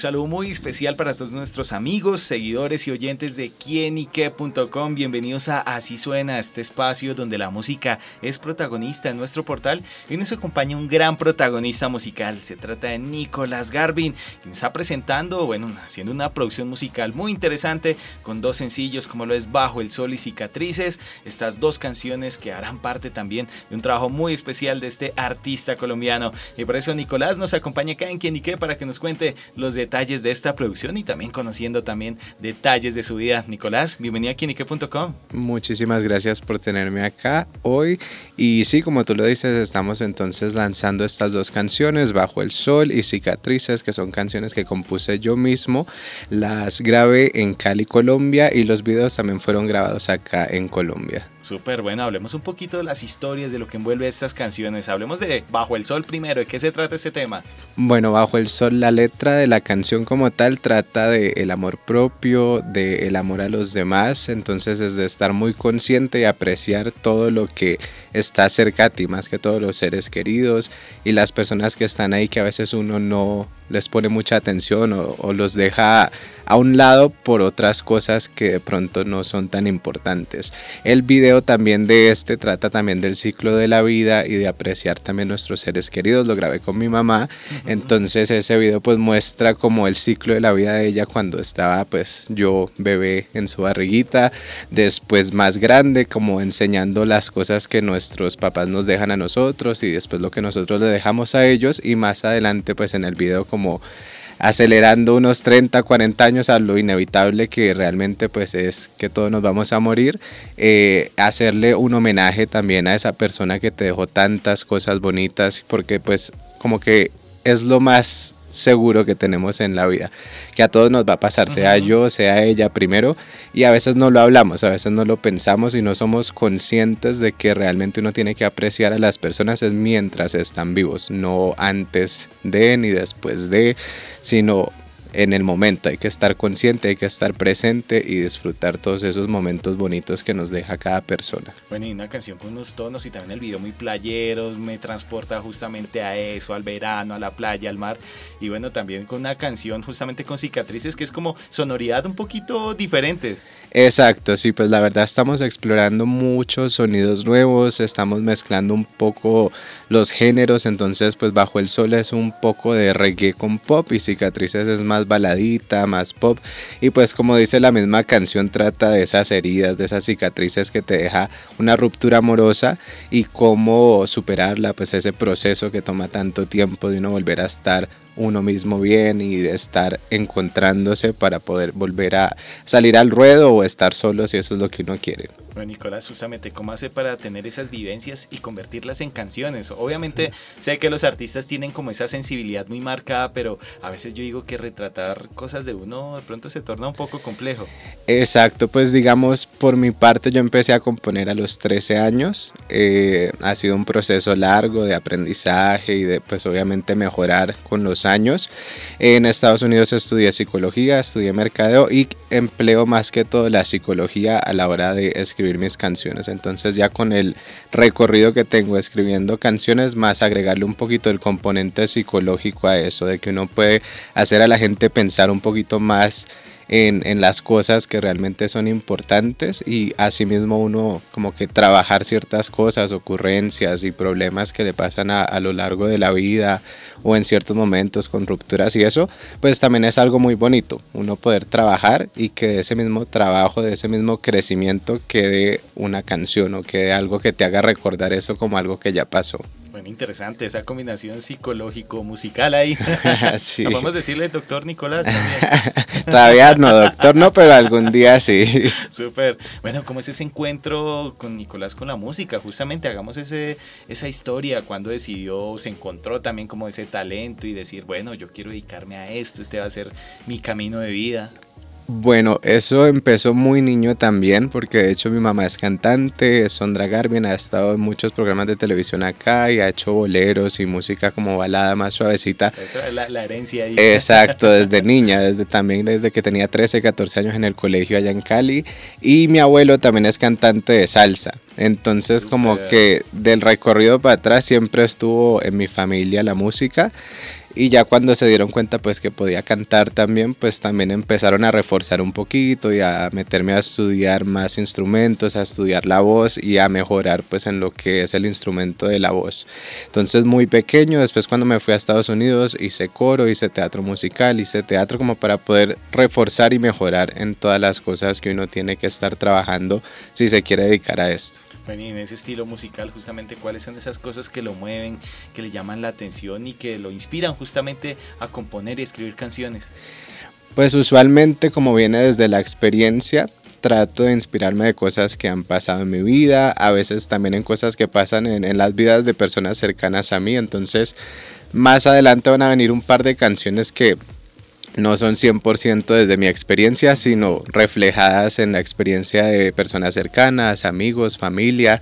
Saludo muy especial para todos nuestros amigos, seguidores y oyentes de quienique.com. Bienvenidos a Así Suena, este espacio donde la música es protagonista en nuestro portal. Y nos acompaña un gran protagonista musical. Se trata de Nicolás Garvin, quien está presentando, bueno, haciendo una producción musical muy interesante con dos sencillos como lo es Bajo el Sol y Cicatrices. Estas dos canciones que harán parte también de un trabajo muy especial de este artista colombiano. Y por eso Nicolás nos acompaña acá en Quienique para que nos cuente los detalles detalles de esta producción y también conociendo también detalles de su vida. Nicolás, bienvenido a Kinique.com. Muchísimas gracias por tenerme acá hoy. Y sí, como tú lo dices, estamos entonces lanzando estas dos canciones, Bajo el Sol y Cicatrices, que son canciones que compuse yo mismo. Las grabé en Cali, Colombia y los videos también fueron grabados acá en Colombia. Súper bueno, hablemos un poquito de las historias, de lo que envuelve estas canciones. Hablemos de Bajo el Sol primero, ¿de qué se trata este tema? Bueno, Bajo el Sol, la letra de la canción como tal trata de el amor propio, de el amor a los demás, entonces es de estar muy consciente y apreciar todo lo que está cerca a ti, más que todos los seres queridos y las personas que están ahí que a veces uno no les pone mucha atención o, los deja a un lado por otras cosas que de pronto no son tan importantes. El video también de este trata también del ciclo de la vida y de apreciar también nuestros seres queridos. Lo grabé con mi mamá, entonces ese video pues muestra como el ciclo de la vida de ella cuando estaba pues yo bebé en su barriguita, después más grande como enseñando las cosas que nuestros papás nos dejan a nosotros y después lo que nosotros le dejamos a ellos y más adelante pues en el video como como acelerando unos 30, 40 años a lo inevitable que realmente pues es que todos nos vamos a morir, eh, hacerle un homenaje también a esa persona que te dejó tantas cosas bonitas, porque pues como que es lo más seguro que tenemos en la vida, que a todos nos va a pasar, sea yo, sea ella primero, y a veces no lo hablamos, a veces no lo pensamos y no somos conscientes de que realmente uno tiene que apreciar a las personas es mientras están vivos, no antes de ni después de, sino en el momento. Hay que estar consciente, hay que estar presente y disfrutar todos esos momentos bonitos que nos deja cada persona. Bueno, y una canción con unos tonos y también el video muy playeros, me transporta justamente a eso, al verano, a la playa, al mar. Y bueno, también con una canción justamente con cicatrices que es como sonoridad un poquito diferentes. Exacto, sí, pues la verdad estamos explorando muchos sonidos nuevos, estamos mezclando un poco los géneros, entonces pues Bajo el Sol es un poco de reggae con pop y cicatrices es más baladita, más pop. Y pues como dice la misma canción, trata de esas heridas, de esas cicatrices que te deja una ruptura amorosa y cómo superarla, pues ese proceso que toma tanto tiempo de uno volver a estar uno mismo bien y de estar encontrándose para poder volver a salir al ruedo o estar solo si eso es lo que uno quiere. Bueno, Nicolás, justamente, ¿cómo hace para tener esas vivencias y convertirlas en canciones? Obviamente, sé que los artistas tienen como esa sensibilidad muy marcada, pero a veces yo digo que retratar cosas de uno de pronto se torna un poco complejo. Exacto, pues digamos, por mi parte yo empecé a componer a los 13 años. Eh, ha sido un proceso largo de aprendizaje y de, pues obviamente, mejorar con los años. En Estados Unidos estudié psicología, estudié mercadeo y empleo más que todo la psicología a la hora de escribir mis canciones. Entonces ya con el recorrido que tengo escribiendo canciones, más agregarle un poquito el componente psicológico a eso, de que uno puede hacer a la gente pensar un poquito más en, las cosas que realmente son importantes y asimismo uno como que trabajar ciertas cosas, ocurrencias y problemas que le pasan a, a, lo largo de la vida o en ciertos momentos con rupturas y eso, pues también es algo muy bonito, uno poder trabajar y que de ese mismo trabajo, de ese mismo crecimiento quede una canción o quede algo que te haga recordar eso como algo que ya pasó. Bueno, interesante esa combinación psicológico-musical ahí. sí. Vamos a decirle doctor Nicolás también. Todavía no, doctor, no, pero algún día sí. Súper. Bueno, ¿cómo es ese encuentro con Nicolás con la música? Justamente hagamos ese, esa historia, cuando decidió, se encontró también como ese talento y decir, bueno, yo quiero dedicarme a esto, este va a ser mi camino de vida. Bueno, eso empezó muy niño también, porque de hecho mi mamá es cantante, es Sondra Garvin, ha estado en muchos programas de televisión acá y ha hecho boleros y música como balada más suavecita. La, herencia ahí. Exacto, desde niña, desde también desde que tenía 13, 14 años en el colegio allá en Cali. Y mi abuelo también es cantante de salsa. Entonces como que del recorrido para atrás siempre estuvo en mi familia la música y ya cuando se dieron cuenta pues que podía cantar también, pues también empezaron a reforzar un poquito y a meterme a estudiar más instrumentos, a estudiar la voz y a mejorar pues en lo que es el instrumento de la voz. Entonces muy pequeño, después cuando me fui a Estados Unidos hice coro, hice teatro musical, hice teatro como para poder reforzar y mejorar en todas las cosas que uno tiene que estar trabajando si se quiere dedicar a esto en ese estilo musical, justamente cuáles son esas cosas que lo mueven, que le llaman la atención y que lo inspiran justamente a componer y escribir canciones. Pues usualmente como viene desde la experiencia, trato de inspirarme de cosas que han pasado en mi vida, a veces también en cosas que pasan en las vidas de personas cercanas a mí, entonces más adelante van a venir un par de canciones que no son 100% desde mi experiencia, sino reflejadas en la experiencia de personas cercanas, amigos, familia.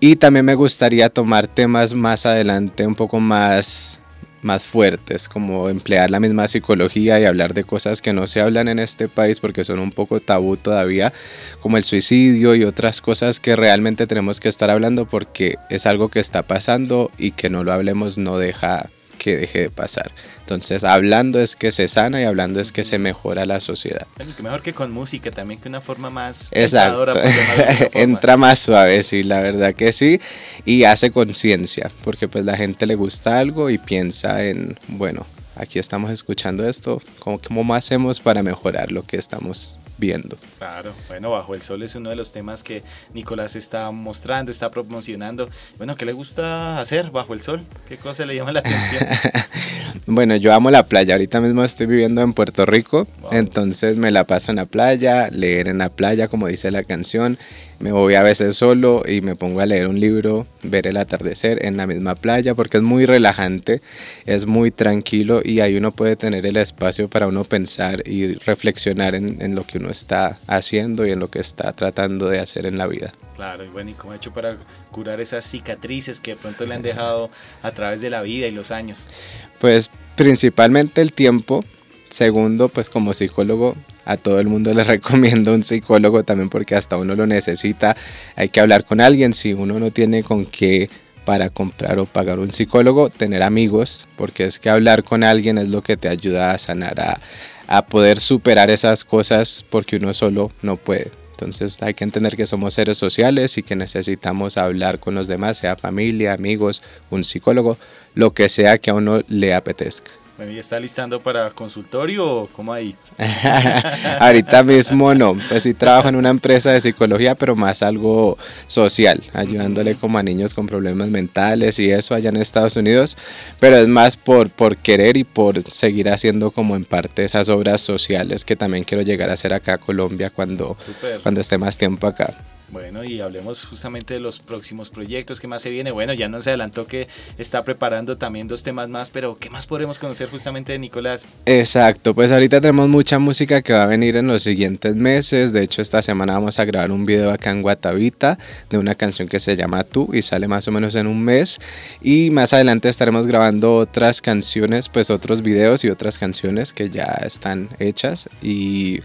Y también me gustaría tomar temas más adelante un poco más más fuertes, como emplear la misma psicología y hablar de cosas que no se hablan en este país porque son un poco tabú todavía, como el suicidio y otras cosas que realmente tenemos que estar hablando porque es algo que está pasando y que no lo hablemos no deja que deje de pasar. Entonces, hablando es que se sana y hablando es que se mejora la sociedad. mejor que con música también, que una forma más... Exacto. Entra más suave, sí, la verdad que sí. Y hace conciencia, porque pues la gente le gusta algo y piensa en, bueno, aquí estamos escuchando esto, ¿cómo, cómo hacemos para mejorar lo que estamos viendo. Claro, bueno, Bajo el Sol es uno de los temas que Nicolás está mostrando, está promocionando. Bueno, ¿qué le gusta hacer bajo el sol? ¿Qué cosa le llama la atención? bueno, yo amo la playa. Ahorita mismo estoy viviendo en Puerto Rico, entonces me la paso en la playa, leer en la playa, como dice la canción. Me voy a veces solo y me pongo a leer un libro, ver el atardecer en la misma playa, porque es muy relajante, es muy tranquilo y ahí uno puede tener el espacio para uno pensar y reflexionar en, en lo que uno está haciendo y en lo que está tratando de hacer en la vida. Claro, y bueno, ¿y cómo ha hecho para curar esas cicatrices que de pronto le han dejado a través de la vida y los años? Pues principalmente el tiempo. Segundo, pues como psicólogo, a todo el mundo le recomiendo un psicólogo también porque hasta uno lo necesita. Hay que hablar con alguien. Si uno no tiene con qué para comprar o pagar un psicólogo, tener amigos, porque es que hablar con alguien es lo que te ayuda a sanar, a, a poder superar esas cosas porque uno solo no puede. Entonces hay que entender que somos seres sociales y que necesitamos hablar con los demás, sea familia, amigos, un psicólogo, lo que sea que a uno le apetezca. Bueno, ¿y está listando para consultorio o cómo ahí? Ahorita mismo no, pues sí trabajo en una empresa de psicología, pero más algo social, ayudándole como a niños con problemas mentales y eso allá en Estados Unidos, pero es más por, por querer y por seguir haciendo como en parte esas obras sociales que también quiero llegar a hacer acá a Colombia cuando, cuando esté más tiempo acá. Bueno, y hablemos justamente de los próximos proyectos, ¿qué más se viene? Bueno, ya nos adelantó que está preparando también dos temas más, pero ¿qué más podremos conocer justamente de Nicolás? Exacto, pues ahorita tenemos mucha música que va a venir en los siguientes meses. De hecho, esta semana vamos a grabar un video acá en Guatavita de una canción que se llama Tú y sale más o menos en un mes. Y más adelante estaremos grabando otras canciones, pues otros videos y otras canciones que ya están hechas. Y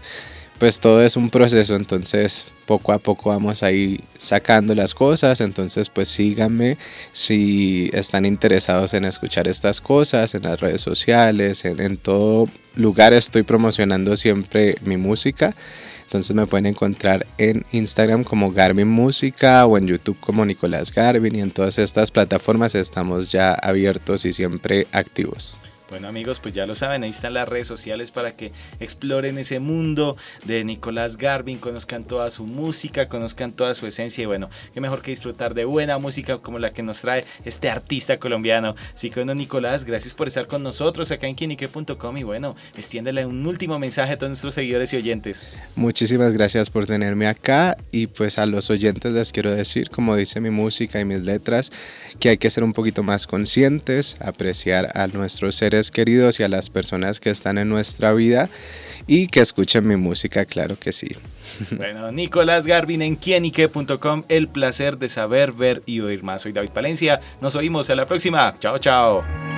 pues todo es un proceso, entonces poco a poco vamos a ir sacando las cosas, entonces pues síganme si están interesados en escuchar estas cosas en las redes sociales, en, en todo lugar estoy promocionando siempre mi música. Entonces me pueden encontrar en Instagram como Garvin Música o en YouTube como Nicolás Garvin y en todas estas plataformas estamos ya abiertos y siempre activos. Bueno amigos, pues ya lo saben, ahí están las redes sociales para que exploren ese mundo de Nicolás Garvin, conozcan toda su música, conozcan toda su esencia y bueno, qué mejor que disfrutar de buena música como la que nos trae este artista colombiano. Así que bueno Nicolás, gracias por estar con nosotros acá en quinique.com y bueno, extiéndele un último mensaje a todos nuestros seguidores y oyentes. Muchísimas gracias por tenerme acá y pues a los oyentes les quiero decir, como dice mi música y mis letras, que hay que ser un poquito más conscientes, apreciar a nuestros seres seres queridos y a las personas que están en nuestra vida y que escuchen mi música, claro que sí. Bueno, Nicolás Garvin en quienique.com, el placer de saber, ver y oír más. Soy David Palencia, nos oímos a la próxima. Chao, chao.